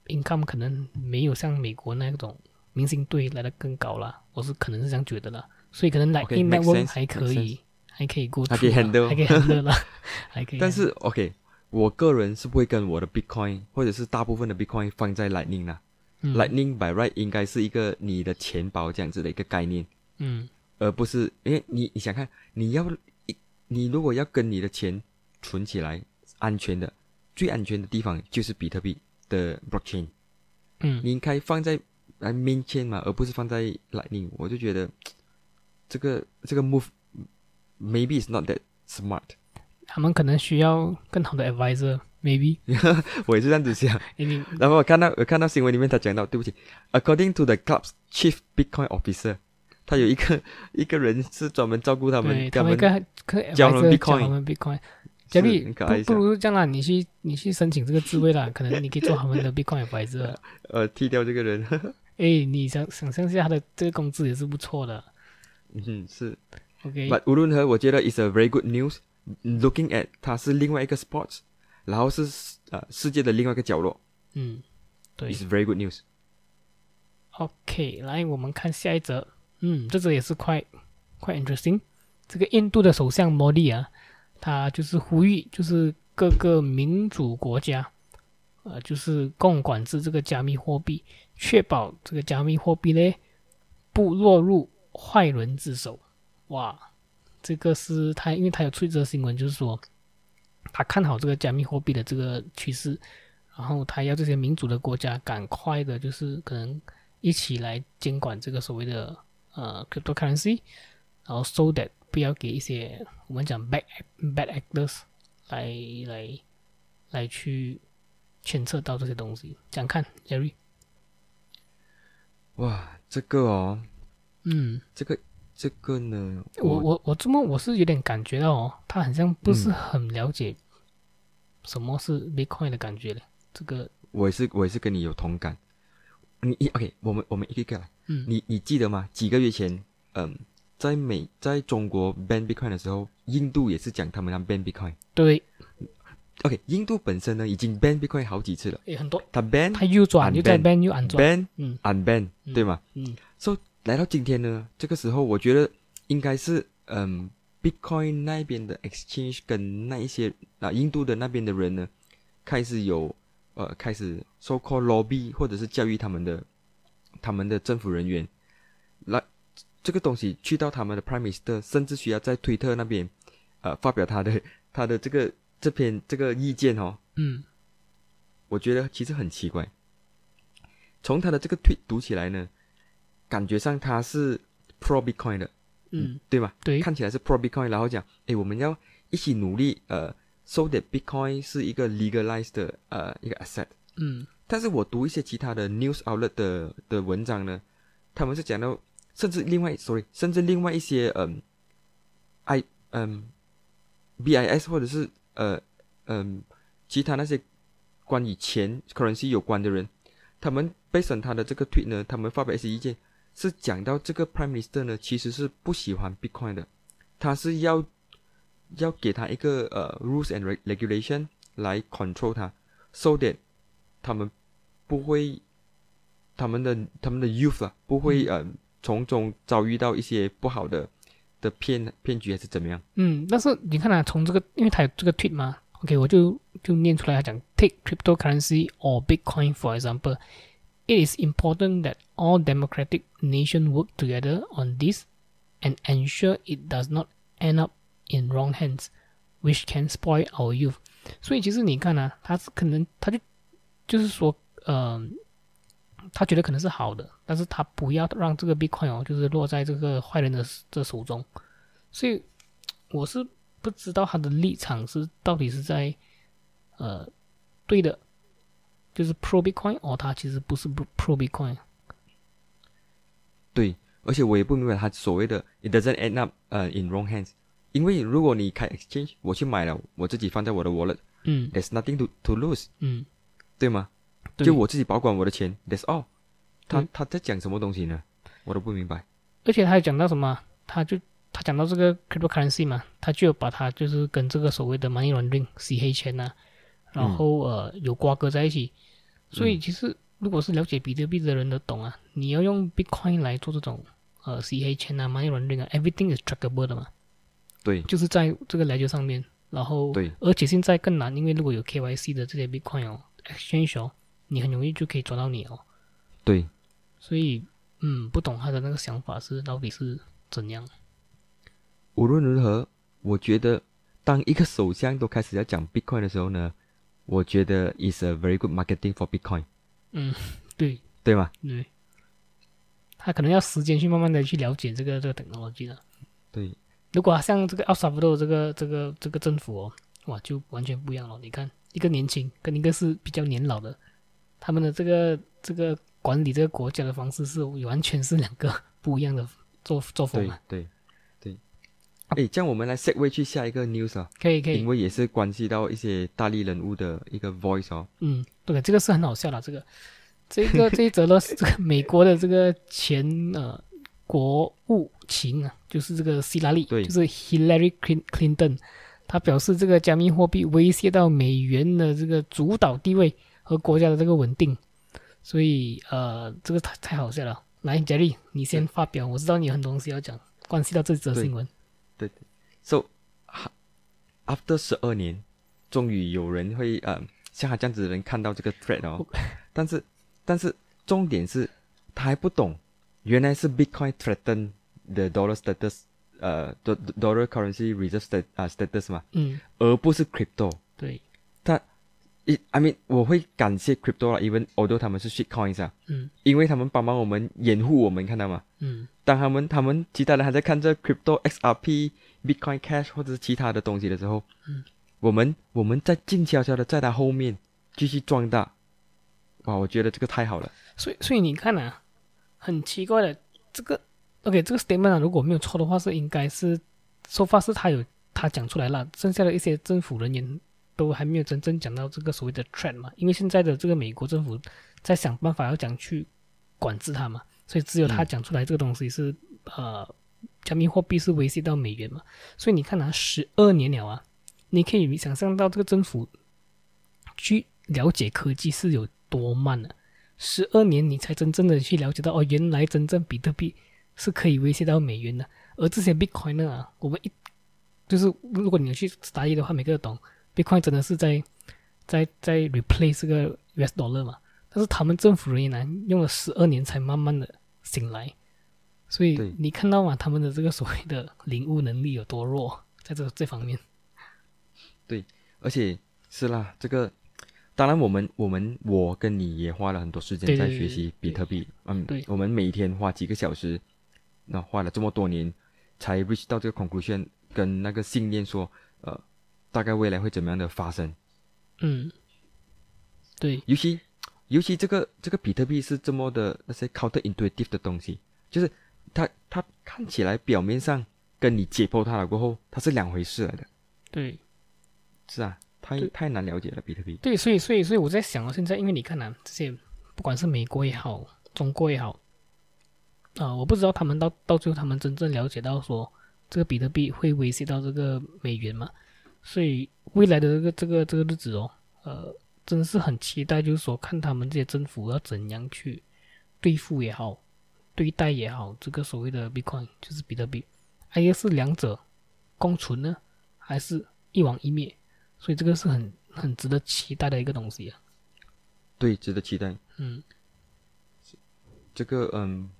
income 可能没有像美国那种明星队来的更高啦，我是可能是这样觉得啦，所以可能 Lightning Okay, make Network sense, 还可以，还可以过还可以 handle 还可以 handle 啦，还可以。但是 OK，我个人是不会跟我的 Bitcoin 或者是大部分的 Bitcoin 放在 Lightning 啦。嗯 Lightning by right 应该是一个你的钱包这样子的一个概念。嗯而不是因为你你想看，你要一你如果要跟你的钱存起来，安全的最安全的地方就是比特币的 blockchain，嗯你应该放在来 main chain 嘛，而不是放在 Lightning。我就觉得这个这个 move maybe it's not that smart。他们可能需要更好的 advisor，maybe。我也是这样子想。然后我看到我看到新闻里面他讲到，对不起，according to the club's chief Bitcoin officer，他有一个一个人是专门照顾他们，对他们们一个可教他们 advisor 教 Bitcoin 他们 Bitcoin。嘉是丽，很可爱一下不不如这样啦，你去你去申请这个职位啦，可能你可以做他们的 Bitcoin advisor。呃踢掉这个人。哎，你想想象一下，他的这个工资也是不错的。嗯，是。OK，But 无论如何，我觉得 is a very good news. Looking at 它是另外一个 sports，然后是呃世界的另外一个角落嗯，对。，is very good news. OK，来我们看下一则。嗯，这则也是快快 interesting。这个印度的首相莫迪啊，他就是呼吁，就是各个民主国家，呃，就是共管制这个加密货币，确保这个加密货币呢不落入坏人之手。哇，这个是他，因为他有出一则新闻，就是说他看好这个加密货币的这个趋势，然后他要这些民主的国家赶快的，就是可能一起来监管这个所谓的呃 cryptocurrency，然后 so that 不要给一些我们讲 bad bad actors 来来来去牵扯到这些东西。这样看，Jerry，哇，这个哦，嗯，这个这个呢，我我我这么我是有点感觉到哦，他好像不是嗯很了解什么是 Bitcoin 的感觉嘞。这个，我也是我也是跟你有同感。你一 OK，我们我们一个一个来。嗯，你你记得吗？几个月前，嗯，在美在中国 ban Bitcoin 的时候，印度也是讲他们要 ban Bitcoin。对，OK，印度本身呢已经 ban Bitcoin 好几次了，也很多，它 ban 他又转又再 unban ban 又 unban，ban 嗯 unban，嗯对吗？嗯来到今天呢，这个时候我觉得应该是嗯，Bitcoin 那边的 exchange 跟那一些啊印度的那边的人呢，开始有呃开始 so called lobby 或者是教育他们的他们的政府人员，来这个东西去到他们的 Prime Minister，甚至需要在推特那边呃发表他的 他的这个这篇这个意见哦，嗯。我觉得其实很奇怪。从他的这个 tweet 读起来呢，感觉上他是 pro Bitcoin 的，嗯，对吧？对，看起来是 pro Bitcoin，然后讲，诶，我们要一起努力，呃，so that Bitcoin 是一个 legalized 的呃一个 asset。嗯但是我读一些其他的 news outlet 的的文章呢，他们是讲到，甚至另外，sorry，甚至另外一些嗯，I 嗯，BIS 或者是呃嗯其他那些关于钱 currency 有关的人，他们 based on 他的这个 tweet 呢，他们发表一些意见，是讲到这个 Prime Minister 呢其实是不喜欢 Bitcoin 的，他是要要给他一个呃 rules and reg- regulation 来 control 他，so that 他们不会，他们的他们的 youth 啊，不会呃从中遭遇到一些不好的的骗骗局还是怎么样？嗯，但是你看啊，从这个，因为他有这个 tweet 嘛，OK，我就就念出来，他讲 take cryptocurrency or Bitcoin for example. It is important that all democratic nations work together on this and ensure it does not end up in wrong hands, which can spoil our youth. 所以其实你看啊，他是可能他就就是说，嗯、他觉得可能是好的，但是他不要让这个 Bitcoin 哦，就是落在这个坏人的的手中。所以我是不知道他的立场是到底是在呃对的， 就是 pro Bitcoin，哦，它其实不是 pro Bitcoin。对，而且我也不明白他所谓的 it doesn't end up 呃、in wrong hands，因为如果你开 exchange，我去买了，我自己放在我的 wallet，there's 嗯 nothing to to lose，嗯，对吗？对就我自己保管我的钱，that's all。他他在讲什么东西呢？我都不明白。而且他还讲到什么，他就他讲到这个 cryptocurrency 嘛，他就把它就是跟这个所谓的 money laundering 洗黑钱呐、然后、呃有瓜葛在一起。所以其实如果是了解比特币的人都懂啊，你要用 Bitcoin 来做这种呃洗黑钱啊 money laundering 啊，everything is trackable 的嘛。对。就是在这个 ledger 上面，然后对，而且现在更难，因为如果有 KYC 的这些 Bitcoin 哦，exchange 哦，你很容易就可以抓到你哦，对，所以嗯，不懂他的那个想法是到底是怎样，无论如何，我觉得当一个首相都开始要讲 Bitcoin 的时候呢，我觉得 is a very good marketing for Bitcoin，嗯，对对吗？对，他可能要时间去慢慢的去了解这个这个 technology 的，对，如果像这个 El Salvador 这个这个这个政府哦，哇，就完全不一样了。你看，一个年轻跟一个是比较年老的，他们的这个这个管理这个国家的方式是完全是两个不一样的作作风啊。对对对。哎，这样我们来 set way 去下一个 news 啊。可以可以。因为也是关系到一些大力人物的一个 voice 哦。嗯，对，这个是很好笑的。这个这个 这一则呢，是这个美国的这个前呃。国务卿啊，就是这个希拉里，就是 Hillary Clinton，他表示这个加密货币威胁到美元的这个主导地位和国家的这个稳定，所以呃，这个太太好笑了。来，杰 y，你先发表，我知道你有很多东西要讲，关系到这则新闻。对对，So after 十二年，终于有人会呃像他这样子的人看到这个 threat 哦，但是但是重点是他还不懂。原来是 Bitcoin threaten the dollar status，呃，dollar currency reserve stat 啊 status 嘛，嗯，而不是 crypto。对，他，I mean，我会感谢 crypto 啦，even although 他们是 shit coins 啊，嗯，因为他们帮忙我们掩护我们，看到吗？嗯，当他们他们其他人还在看这 crypto XRP、Bitcoin Cash 或者是其他的东西的时候，嗯，我们我们在静悄悄的在他后面继续壮大，哇，我觉得这个太好了。所以，所以你看啊。很奇怪的，这个 OK，这个 statement 啊，如果没有错的话，是应该是说法是他有他讲出来了，剩下的一些政府人员都还没有真正讲到这个所谓的 trend 嘛，因为现在的这个美国政府在想办法要讲去管制它嘛，所以只有他讲出来这个东西是呃，加密货币是威胁到美元嘛，所以你看啊，十二年了啊，你可以想象到这个政府去了解科技是有多慢了。十二年，你才真正的去了解到哦，原来真正比特币是可以威胁到美元的。而这些 Bitcoin 呢啊，我们一就是如果你去打一的话，每个都懂，Bitcoin 真的是在在在 replace 这个 US dollar 嘛。但是他们政府人员呢，用了十二年才慢慢的醒来。所以你看到嘛，他们的这个所谓的领悟能力有多弱，在这这方面。对，而且是啦，这个。当然，我们我们我跟你也花了很多时间在学习比特币。嗯，对，我们每天花几个小时，那花了这么多年，才 reach 到这个 conclusion，跟那个信念说，呃，大概未来会怎么样的发生。嗯，对，尤其尤其这个这个比特币是这么的那些 counterintuitive 的东西，就是它它看起来表面上跟你解剖它了过后，它是两回事来的。对，是啊。太太难了解了，比特币。对，所以所以所以我在想啊，现在因为你看啊，这些不管是美国也好，中国也好，啊，我不知道他们到到最后他们真正了解到说这个比特币会威胁到这个美元嘛？所以未来的这个这个这个日子哦，呃，真是很期待，就是说看他们这些政府要怎样去对付也好，对待也好，这个所谓的 Bitcoin 就是比特币，还有是两者共存呢，还是一亡一灭？所以这个是很很值得期待的一个东西啊。对，值得期待。嗯，这个嗯，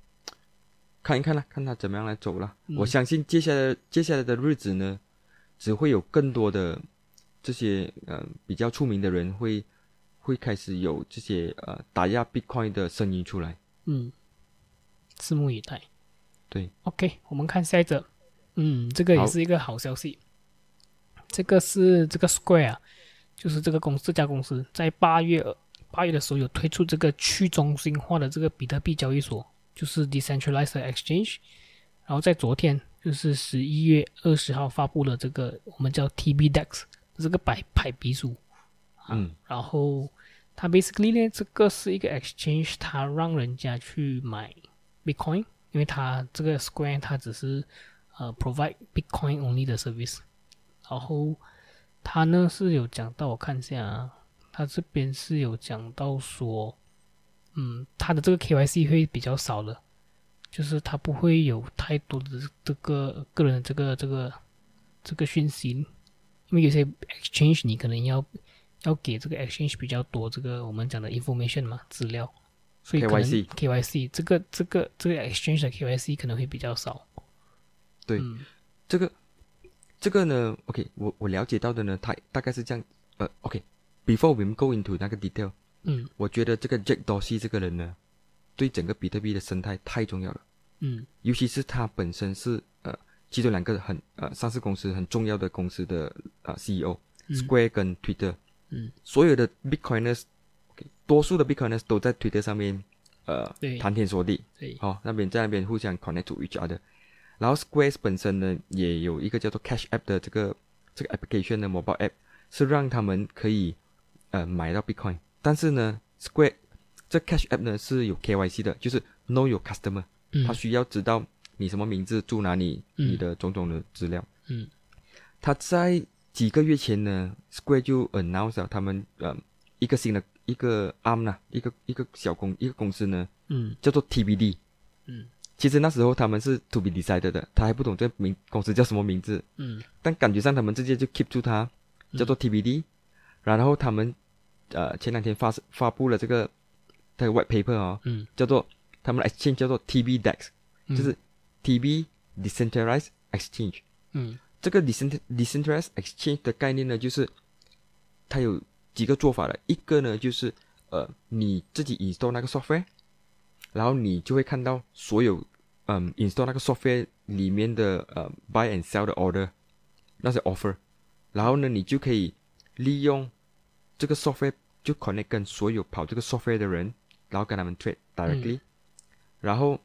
看一看啦，看他怎么样来走了。我相信接下来接下来的日子呢，只会有更多的这些呃比较出名的人会会开始有这些呃打压 Bitcoin 的声音出来。嗯，拭目以待。对，OK，我们看下一则。嗯，这个也是一个好消息。这个是这个 Square，就是这个公这家公司在八月八月的时候有推出这个去中心化的这个比特币交易所，就是 Decentralized Exchange。然后在昨天，就是十一月二十号发布了这个我们叫 TBDEX 这个百百鼻祖。嗯。然后它 basically 呢，这个是一个 exchange，它让人家去买 Bitcoin，因为它这个 Square 它只是呃 provide Bitcoin only 的 service。然后他呢是有讲到，我看一下啊，他这边是有讲到说，嗯，他的这个 KYC 会比较少了，就是他不会有太多的这个个人的这个这个这个讯息，因为有些 exchange 你可能要要给这个 exchange 比较多这个我们讲的 information 嘛资料，所以可能 KYC 这个这个这个 exchange 的 KYC 可能会比较少。对，这个。这个呢，OK，我我了解到的呢，它大概是这样，呃，OK，Before we go into 那个 detail，嗯，我觉得这个 Jack Dorsey 这个人呢，对整个比特币的生态太重要了，嗯，尤其是他本身是呃其中两个很呃上市公司很重要的公司的呃 CEO，Square 嗯跟 Twitter，嗯，所有的 Bitcoiners，多数的 Bitcoiners 都在 Twitter 上面呃谈天说地，对，好、那边在那边互相 connect to each other。然后 Square 本身呢也有一个叫做 Cash App 的这个这个 application 的 mobile app，是让他们可以呃买到 Bitcoin。但是呢，Square 这 Cash App 呢是有 KYC 的，就是 Know Your Customer，嗯。他需要知道你什么名字、住哪里、嗯。你的种种的资料。嗯。他在几个月前呢，Square 就 announce 了他们呃一个新的一个 arm 呢，一个一个小公一个公司呢嗯。叫做 TBD。嗯。其实那时候他们是 to be decided 的，他还不懂这名公司叫什么名字，嗯。但感觉上他们直接就 keep 住它，叫做 TBD，、然后他们呃前两天发发布了这个他的 white paper 哦，嗯，叫做他们的 exchange 叫做 TBDEX，、嗯就是 TB Decentralized Exchange。嗯这个 decent decentralized exchange 的概念呢，就是它有几个做法的。一个呢，就是呃你自己 install 那个 software，然后你就会看到所有嗯 install 那个 software 里面的呃 buy and sell 的 order 那些 offer，然后呢，你就可以利用这个 software 就 connect 跟所有跑这个 software 的人，然后跟他们 trade directly，、然后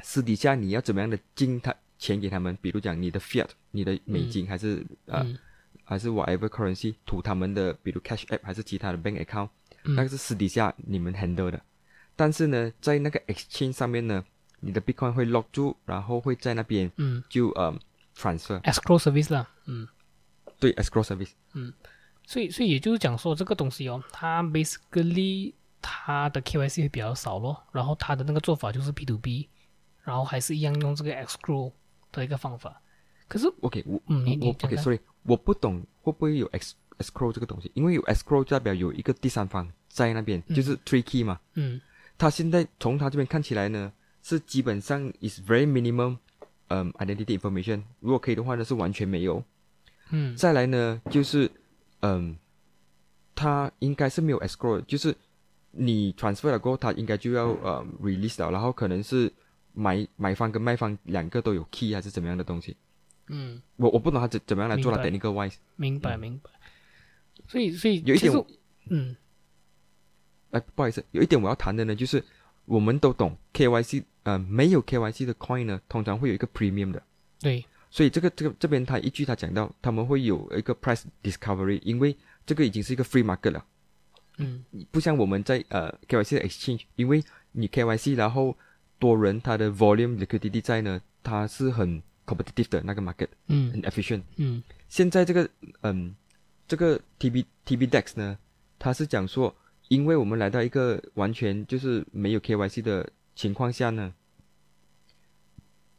私底下你要怎么样的进他钱给他们，比如讲你的 fiat，你的美金、还是呃、嗯还是 whatever currency 吐他们的，比如 cash app 还是其他的 bank account，、嗯那个是私底下你们 handle 的。但是呢，在那个 exchange 上面呢，你的 bitcoin 会 lock 住，然后会在那边嗯就呃 transfer，，escrow service 啦，嗯。对 escrow service，嗯所以，所以也就是讲说，这个东西哦，它 basically 它的 KYC 会比较少咯，然后他的那个做法就是 P to B，然后还是一样用这个 escrow 的一个方法。可是，OK，我嗯，你我你 OK 看 sorry，我不懂会不会有 ex escrow 这个东西，因为有 escrow 代表有一个第三方在那边，就是 tree key 嘛。嗯他现在从他这边看起来呢，是基本上 is very minimum，嗯、identity information。如果可以的话呢，是完全没有。嗯再来呢，就是嗯，他应该是没有 escrow，的就是你 transfer 了过后，他应该就要呃 release 了，然后可能是买买方跟卖方两个都有 key 还是怎么样的东西。嗯，我我不懂他怎怎么样来做到明 technical wise。明白明白。所以，所以有一点嗯哎，不好意思，有一点我要谈的呢，就是我们都懂 KYC，呃，没有 KYC 的 coin 呢，通常会有一个 premium 的。对，所以这个这个这边他一句他讲到，他们会有一个 price discovery，因为这个已经是一个 free market 了，嗯不像我们在呃 KYC 的 exchange，因为你 KYC 然后多人他的 volume liquidity 在呢，它是很 competitive 的那个 market，嗯很 efficient。嗯现在这个嗯，这个 TB TBDEX 呢，它是讲说，因为我们来到一个完全就是没有 KYC 的情况下呢，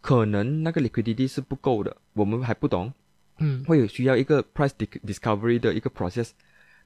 可能那个 liquidity 是不够的，我们还不懂，嗯会有需要一个 price dis- discovery 的一个 process，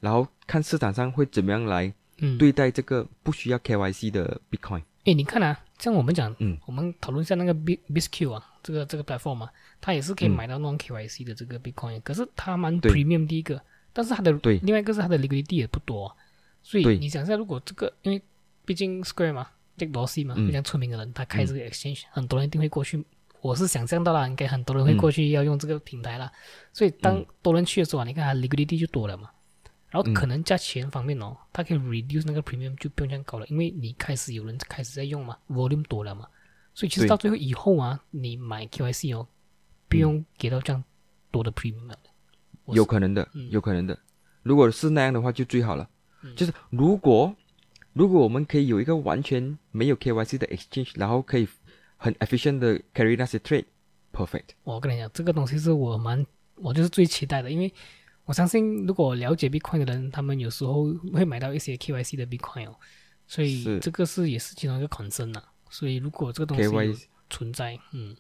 然后看市场上会怎么样来嗯，。对待这个不需要 KYC 的 Bitcoin。诶，你看啊，像我们讲，嗯，我们讨论一下那个 B BISQ 啊，这个这个 platform 嘛，它也是可以嗯买到那种 KYC 的这个 Bitcoin，、可是它蛮 premium 第一个，但是它的对另外一个是它的 liquidity 也不多啊、所以你想一下，如果这个因为毕竟 Square 嘛，Jack Dorsey 嘛，嗯非常出名的人，他开这个 exchange，、很多人一定会过去。我是想象到了，应该很多人会过去要用这个平台啦。所以当多人去的时候啊，你看它 liquidity 就多了嘛。然后可能价钱方面哦，它可以 reduce 那个 premium 就不用这样高了，因为你开始有人开始在用嘛，volume 多了嘛，所以其实到最后以后啊，你买 KYC 哦，不用给到这样多的 premium 了。有可能的，嗯有可能的。如果是那样的话，就最好了。就是如果如果我们可以有一个完全没有 KYC 的 exchange，然后可以很 efficient 的 carry 那些 trade，perfect。我跟你讲，这个东西是我蛮我就是最期待的，因为我相信如果了解 Bitcoin 的人，他们有时候会买到一些 KYC 的 Bitcoin 哦，所以这个是也是其中一个 concern 呐。所以如果这个东西 KYC 存在，嗯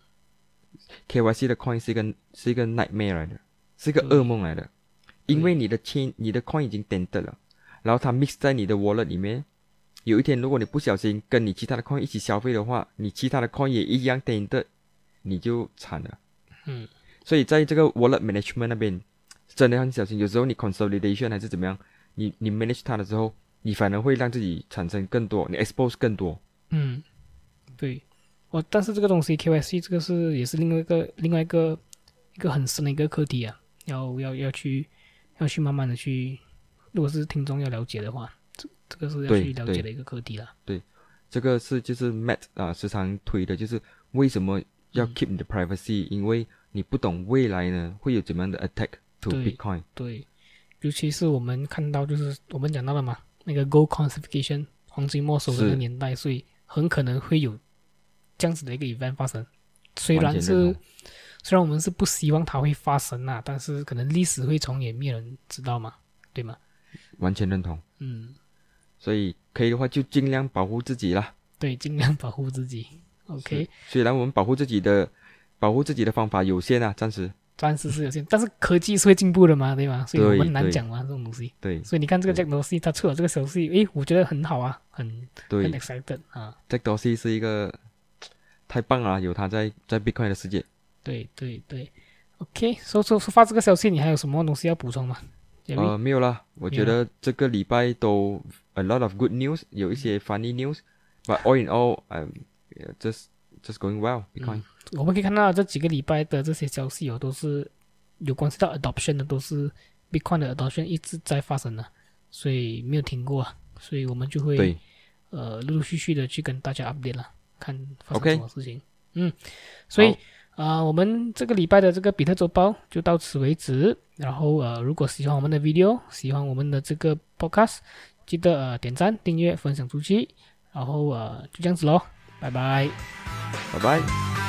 ，KYC 的 coin 是一个是一个 nightmare 来的，是一个噩梦来的，因为你的 chain 你的 coin 已经 dented 了，然后它 mix 在你的 wallet 里面。有一天，如果你不小心跟你其他的 coin 一起消费的话，你其他的 coin 也一样 dented，你就惨了。嗯，所以在这个 wallet management 那边，真的很小心。有时候你 consolidation 还是怎么样，你你 manage 它的时候，你反而会让自己产生更多，你 expose 更多。嗯，对，我，但是这个东西 KYC 这个是也是另外一个另外一个一个很深的一个课题啊，要要要去要去慢慢的去，如果是听众要了解的话，这这个是要去了解的一个课题啦。对，这个是就是 Matt 啊时常推的，就是为什么要 keep 你的 privacy，因为你不懂未来呢会有怎么样的 attack to Bitcoin。对，尤其是我们看到就是我们讲到了嘛，那个 Gold Classification 黄金没收的年代，所以很可能会有。这样子的一个 event 发生，虽然是虽然我们是不希望它会发生呐，但是可能历史会重演，没有人知道嘛，对吗？完全认同。嗯，所以可以的话就尽量保护自己啦。对，尽量保护自己。OK。虽然我们保护自己的保护自己的方法有限啊，暂时暂时是有限，但是科技是会进步的嘛，对吗？所以我们难讲嘛，这种东西。对。所以你看这个 Jack Dorsey 他出了这个消息，诶，我觉得很好啊，很很 excited 啊。Jack Dorsey 是一个。太棒了，有他在在 Bitcoin 的世界。对对对，OK，说说说发这个消息，你还有什么东西要补充吗？呃，没有啦。我觉得这个礼拜都 a lot of good news，有一些 funny news，but all in all，um just just going well Bitcoin。我们可以看到这几个礼拜的这些消息哦，都是有关系到 adoption 的，都是 Bitcoin 的 adoption 一直在发生的，所以没有停过，所以我们就会呃陆陆续续的去跟大家 update 了。看发生什么事情，嗯，所以啊，我们这个礼拜的这个比特周报就到此为止。然后呃，如果喜欢我们的 video，喜欢我们的这个 podcast，记得呃点赞、订阅、分享出去。然后呃，就这样子喽，拜拜，拜拜。